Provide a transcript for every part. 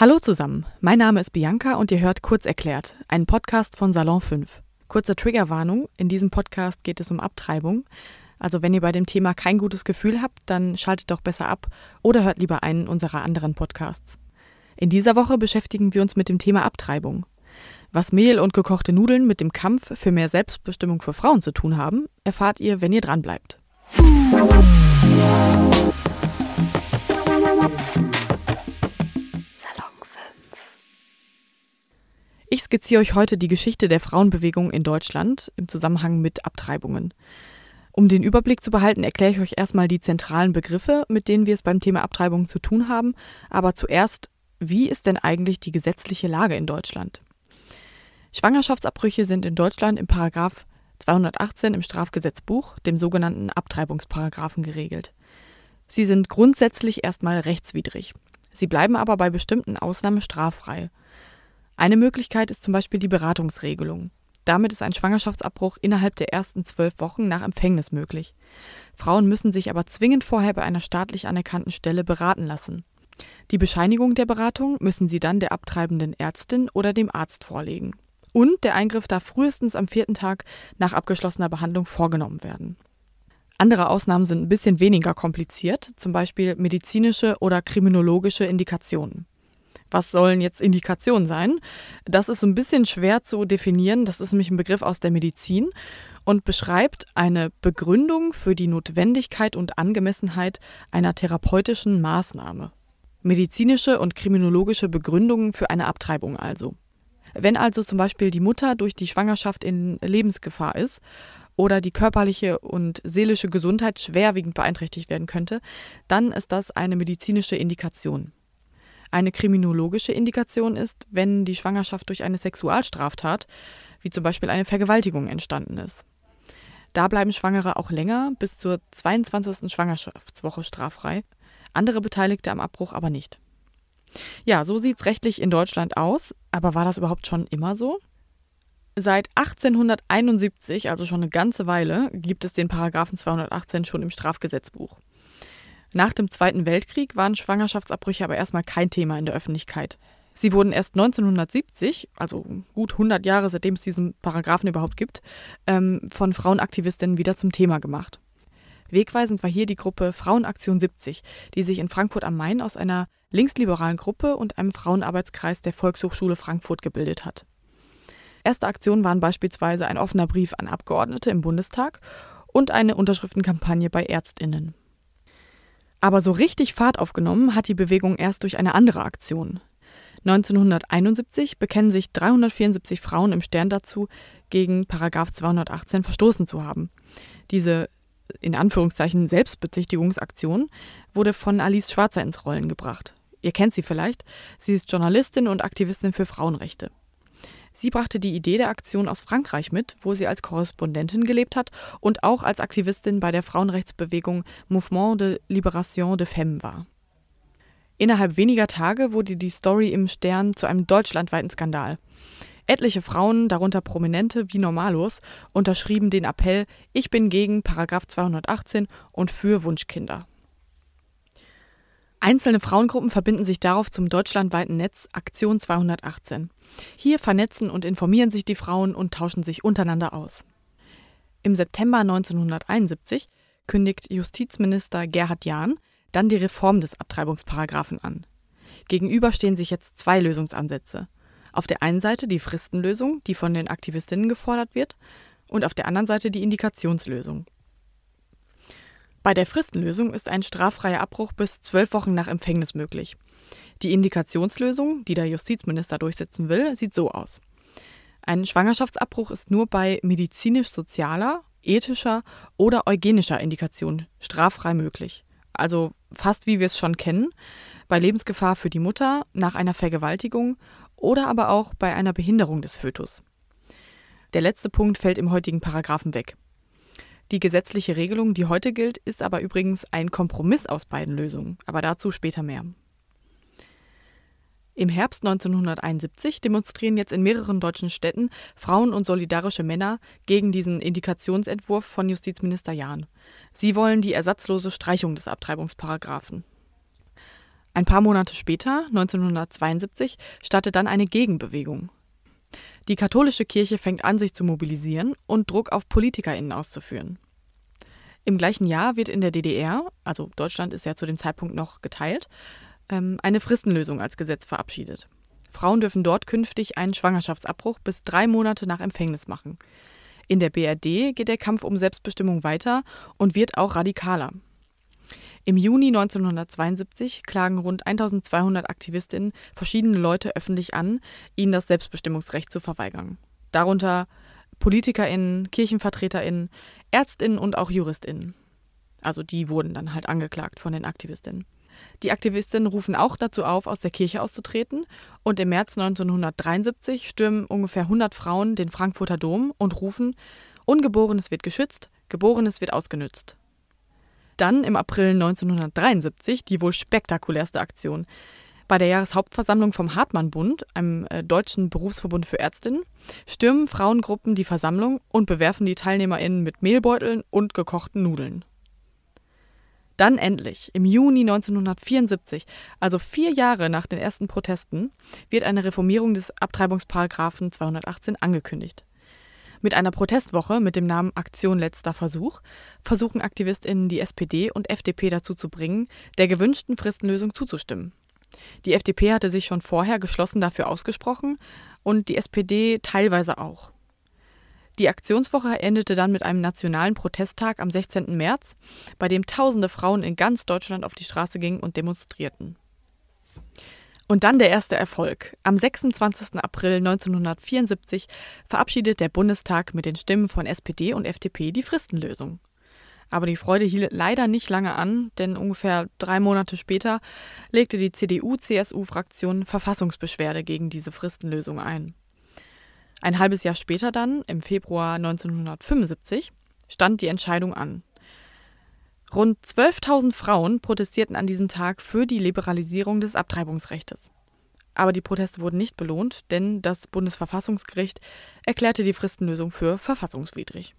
Hallo zusammen, mein Name ist Bianca und ihr hört Kurz erklärt, einen Podcast von Salon 5. Kurze Triggerwarnung, in diesem Podcast geht es um Abtreibung. Also wenn ihr bei dem Thema kein gutes Gefühl habt, dann schaltet doch besser ab oder hört lieber einen unserer anderen Podcasts. In dieser Woche beschäftigen wir uns mit dem Thema Abtreibung. Was Mehl und gekochte Nudeln mit dem Kampf für mehr Selbstbestimmung für Frauen zu tun haben, erfahrt ihr, wenn ihr dranbleibt. Ich skizziere euch heute die Geschichte der Frauenbewegung in Deutschland im Zusammenhang mit Abtreibungen. Um den Überblick zu behalten, erkläre ich euch erstmal die zentralen Begriffe, mit denen wir es beim Thema Abtreibung zu tun haben. Aber zuerst, wie ist denn eigentlich die gesetzliche Lage in Deutschland? Schwangerschaftsabbrüche sind in Deutschland im Paragraph 218 im Strafgesetzbuch, dem sogenannten Abtreibungsparagraphen, geregelt. Sie sind grundsätzlich erstmal rechtswidrig. Sie bleiben aber bei bestimmten Ausnahmen straffrei. Eine Möglichkeit ist zum Beispiel die Beratungsregelung. Damit ist ein Schwangerschaftsabbruch innerhalb der ersten zwölf Wochen nach Empfängnis möglich. Frauen müssen sich aber zwingend vorher bei einer staatlich anerkannten Stelle beraten lassen. Die Bescheinigung der Beratung müssen sie dann der abtreibenden Ärztin oder dem Arzt vorlegen. Und der Eingriff darf frühestens am vierten Tag nach abgeschlossener Behandlung vorgenommen werden. Andere Ausnahmen sind ein bisschen weniger kompliziert, zum Beispiel medizinische oder kriminologische Indikationen. Was sollen jetzt Indikationen sein? Das ist ein bisschen schwer zu definieren. Das ist nämlich ein Begriff aus der Medizin und beschreibt eine Begründung für die Notwendigkeit und Angemessenheit einer therapeutischen Maßnahme. Medizinische und kriminologische Begründungen für eine Abtreibung also. Wenn also zum Beispiel die Mutter durch die Schwangerschaft in Lebensgefahr ist oder die körperliche und seelische Gesundheit schwerwiegend beeinträchtigt werden könnte, dann ist das eine medizinische Indikation. Eine kriminologische Indikation ist, wenn die Schwangerschaft durch eine Sexualstraftat, wie zum Beispiel eine Vergewaltigung, entstanden ist. Da bleiben Schwangere auch länger, bis zur 22. Schwangerschaftswoche straffrei, andere Beteiligte am Abbruch aber nicht. Ja, so sieht es rechtlich in Deutschland aus, aber war das überhaupt schon immer so? Seit 1871, also schon eine ganze Weile, gibt es den Paragraphen 218 schon im Strafgesetzbuch. Nach dem Zweiten Weltkrieg waren Schwangerschaftsabbrüche aber erstmal kein Thema in der Öffentlichkeit. Sie wurden erst 1970, also gut 100 Jahre seitdem es diesen Paragraphen überhaupt gibt, ähm, von Frauenaktivistinnen wieder zum Thema gemacht. Wegweisend war hier die Gruppe Frauenaktion 70, die sich in Frankfurt am Main aus einer linksliberalen Gruppe und einem Frauenarbeitskreis der Volkshochschule Frankfurt gebildet hat. Erste Aktionen waren beispielsweise ein offener Brief an Abgeordnete im Bundestag und eine Unterschriftenkampagne bei Ärztinnen. Aber so richtig Fahrt aufgenommen hat die Bewegung erst durch eine andere Aktion. 1971 bekennen sich 374 Frauen im Stern dazu, gegen Paragraph 218 verstoßen zu haben. Diese in Anführungszeichen Selbstbezichtigungsaktion wurde von Alice Schwarzer ins Rollen gebracht. Ihr kennt sie vielleicht. Sie ist Journalistin und Aktivistin für Frauenrechte. Sie brachte die Idee der Aktion aus Frankreich mit, wo sie als Korrespondentin gelebt hat und auch als Aktivistin bei der Frauenrechtsbewegung Mouvement de Libération de Femmes war. Innerhalb weniger Tage wurde die Story im Stern zu einem deutschlandweiten Skandal. Etliche Frauen, darunter Prominente wie Normalos, unterschrieben den Appell Ich bin gegen Paragraph 218 und für Wunschkinder. Einzelne Frauengruppen verbinden sich darauf zum deutschlandweiten Netz Aktion 218. Hier vernetzen und informieren sich die Frauen und tauschen sich untereinander aus. Im September 1971 kündigt Justizminister Gerhard Jahn dann die Reform des Abtreibungsparagraphen an. Gegenüber stehen sich jetzt zwei Lösungsansätze. Auf der einen Seite die Fristenlösung, die von den Aktivistinnen gefordert wird, und auf der anderen Seite die Indikationslösung. Bei der Fristenlösung ist ein straffreier Abbruch bis zwölf Wochen nach Empfängnis möglich. Die Indikationslösung, die der Justizminister durchsetzen will, sieht so aus. Ein Schwangerschaftsabbruch ist nur bei medizinisch-sozialer, ethischer oder eugenischer Indikation straffrei möglich. Also fast wie wir es schon kennen, bei Lebensgefahr für die Mutter, nach einer Vergewaltigung oder aber auch bei einer Behinderung des Fötus. Der letzte Punkt fällt im heutigen Paragraphen weg. Die gesetzliche Regelung, die heute gilt, ist aber übrigens ein Kompromiss aus beiden Lösungen, aber dazu später mehr. Im Herbst 1971 demonstrieren jetzt in mehreren deutschen Städten Frauen und solidarische Männer gegen diesen Indikationsentwurf von Justizminister Jahn. Sie wollen die ersatzlose Streichung des Abtreibungsparagraphen. Ein paar Monate später, 1972, startet dann eine Gegenbewegung. Die katholische Kirche fängt an, sich zu mobilisieren und Druck auf PolitikerInnen auszuführen. Im gleichen Jahr wird in der DDR, also Deutschland ist ja zu dem Zeitpunkt noch geteilt, ähm, eine Fristenlösung als Gesetz verabschiedet. Frauen dürfen dort künftig einen Schwangerschaftsabbruch bis drei Monate nach Empfängnis machen. In der BRD geht der Kampf um Selbstbestimmung weiter und wird auch radikaler. Im Juni 1972 klagen rund 1200 Aktivistinnen verschiedene Leute öffentlich an, ihnen das Selbstbestimmungsrecht zu verweigern. Darunter PolitikerInnen, KirchenvertreterInnen, ÄrztInnen und auch JuristInnen. Also die wurden dann halt angeklagt von den Aktivistinnen. Die Aktivistinnen rufen auch dazu auf, aus der Kirche auszutreten. Und im März 1973 stürmen ungefähr 100 Frauen den Frankfurter Dom und rufen: Ungeborenes wird geschützt, Geborenes wird ausgenützt. Dann im April 1973 die wohl spektakulärste Aktion. Bei der Jahreshauptversammlung vom Hartmann-Bund, einem äh, deutschen Berufsverbund für Ärztinnen, stürmen Frauengruppen die Versammlung und bewerfen die TeilnehmerInnen mit Mehlbeuteln und gekochten Nudeln. Dann endlich, im Juni 1974, also vier Jahre nach den ersten Protesten, wird eine Reformierung des Abtreibungsparagraphen 218 angekündigt. Mit einer Protestwoche mit dem Namen Aktion Letzter Versuch versuchen AktivistInnen die SPD und FDP dazu zu bringen, der gewünschten Fristenlösung zuzustimmen. Die FDP hatte sich schon vorher geschlossen dafür ausgesprochen und die SPD teilweise auch. Die Aktionswoche endete dann mit einem nationalen Protesttag am 16. März, bei dem tausende Frauen in ganz Deutschland auf die Straße gingen und demonstrierten. Und dann der erste Erfolg. Am 26. April 1974 verabschiedet der Bundestag mit den Stimmen von SPD und FDP die Fristenlösung. Aber die Freude hielt leider nicht lange an, denn ungefähr drei Monate später legte die CDU-CSU-Fraktion Verfassungsbeschwerde gegen diese Fristenlösung ein. Ein halbes Jahr später dann, im Februar 1975, stand die Entscheidung an. Rund 12.000 Frauen protestierten an diesem Tag für die Liberalisierung des Abtreibungsrechts. Aber die Proteste wurden nicht belohnt, denn das Bundesverfassungsgericht erklärte die Fristenlösung für verfassungswidrig.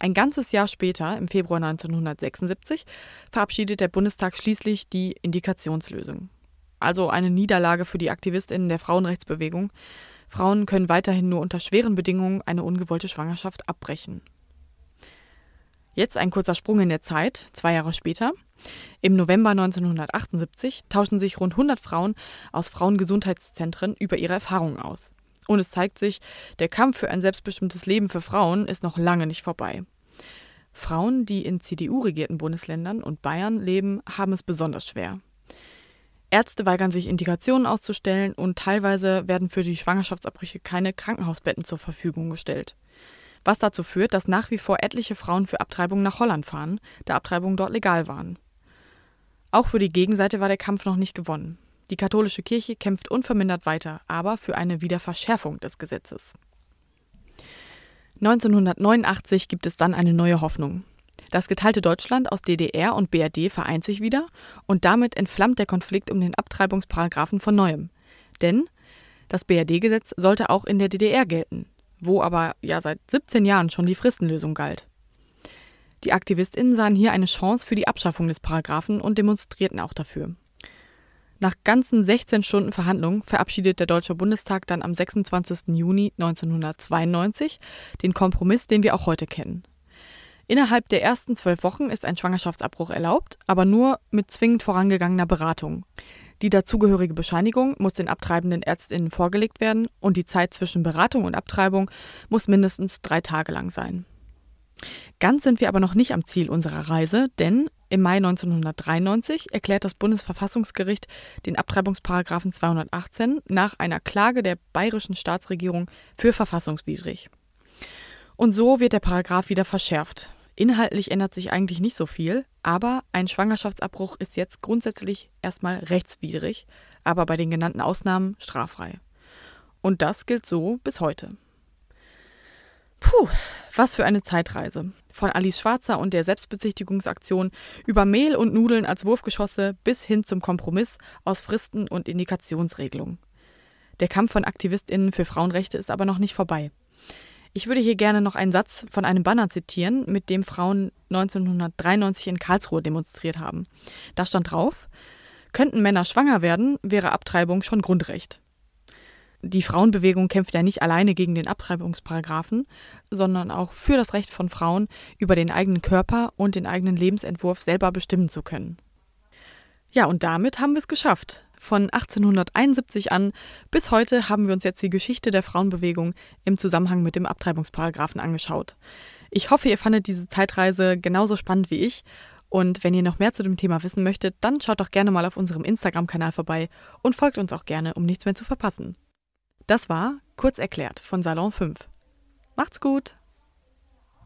Ein ganzes Jahr später, im Februar 1976, verabschiedet der Bundestag schließlich die Indikationslösung. Also eine Niederlage für die Aktivistinnen der Frauenrechtsbewegung, Frauen können weiterhin nur unter schweren Bedingungen eine ungewollte Schwangerschaft abbrechen. Jetzt ein kurzer Sprung in der Zeit, zwei Jahre später. Im November 1978 tauschen sich rund 100 Frauen aus Frauengesundheitszentren über ihre Erfahrungen aus. Und es zeigt sich, der Kampf für ein selbstbestimmtes Leben für Frauen ist noch lange nicht vorbei. Frauen, die in CDU-regierten Bundesländern und Bayern leben, haben es besonders schwer. Ärzte weigern sich, Indikationen auszustellen und teilweise werden für die Schwangerschaftsabbrüche keine Krankenhausbetten zur Verfügung gestellt. Was dazu führt, dass nach wie vor etliche Frauen für Abtreibungen nach Holland fahren, da Abtreibungen dort legal waren. Auch für die Gegenseite war der Kampf noch nicht gewonnen. Die katholische Kirche kämpft unvermindert weiter, aber für eine Wiederverschärfung des Gesetzes. 1989 gibt es dann eine neue Hoffnung. Das geteilte Deutschland aus DDR und BRD vereint sich wieder und damit entflammt der Konflikt um den Abtreibungsparagraphen von neuem. Denn das BRD-Gesetz sollte auch in der DDR gelten, wo aber ja seit 17 Jahren schon die Fristenlösung galt. Die AktivistInnen sahen hier eine Chance für die Abschaffung des Paragraphen und demonstrierten auch dafür. Nach ganzen 16 Stunden Verhandlungen verabschiedet der Deutsche Bundestag dann am 26. Juni 1992 den Kompromiss, den wir auch heute kennen. Innerhalb der ersten zwölf Wochen ist ein Schwangerschaftsabbruch erlaubt, aber nur mit zwingend vorangegangener Beratung. Die dazugehörige Bescheinigung muss den abtreibenden Ärztinnen vorgelegt werden und die Zeit zwischen Beratung und Abtreibung muss mindestens drei Tage lang sein. Ganz sind wir aber noch nicht am Ziel unserer Reise, denn im Mai 1993 erklärt das Bundesverfassungsgericht den Abtreibungsparagraphen 218 nach einer Klage der bayerischen Staatsregierung für verfassungswidrig. Und so wird der Paragraph wieder verschärft. Inhaltlich ändert sich eigentlich nicht so viel, aber ein Schwangerschaftsabbruch ist jetzt grundsätzlich erstmal rechtswidrig, aber bei den genannten Ausnahmen straffrei. Und das gilt so bis heute. Puh, was für eine Zeitreise. Von Alice Schwarzer und der Selbstbezichtigungsaktion über Mehl und Nudeln als Wurfgeschosse bis hin zum Kompromiss aus Fristen und Indikationsregelungen. Der Kampf von AktivistInnen für Frauenrechte ist aber noch nicht vorbei. Ich würde hier gerne noch einen Satz von einem Banner zitieren, mit dem Frauen 1993 in Karlsruhe demonstriert haben. Da stand drauf: Könnten Männer schwanger werden, wäre Abtreibung schon Grundrecht. Die Frauenbewegung kämpft ja nicht alleine gegen den Abtreibungsparagraphen, sondern auch für das Recht von Frauen, über den eigenen Körper und den eigenen Lebensentwurf selber bestimmen zu können. Ja, und damit haben wir es geschafft. Von 1871 an bis heute haben wir uns jetzt die Geschichte der Frauenbewegung im Zusammenhang mit dem Abtreibungsparagraphen angeschaut. Ich hoffe, ihr fandet diese Zeitreise genauso spannend wie ich. Und wenn ihr noch mehr zu dem Thema wissen möchtet, dann schaut doch gerne mal auf unserem Instagram-Kanal vorbei und folgt uns auch gerne, um nichts mehr zu verpassen. Das war Kurz erklärt von Salon 5. Macht's gut!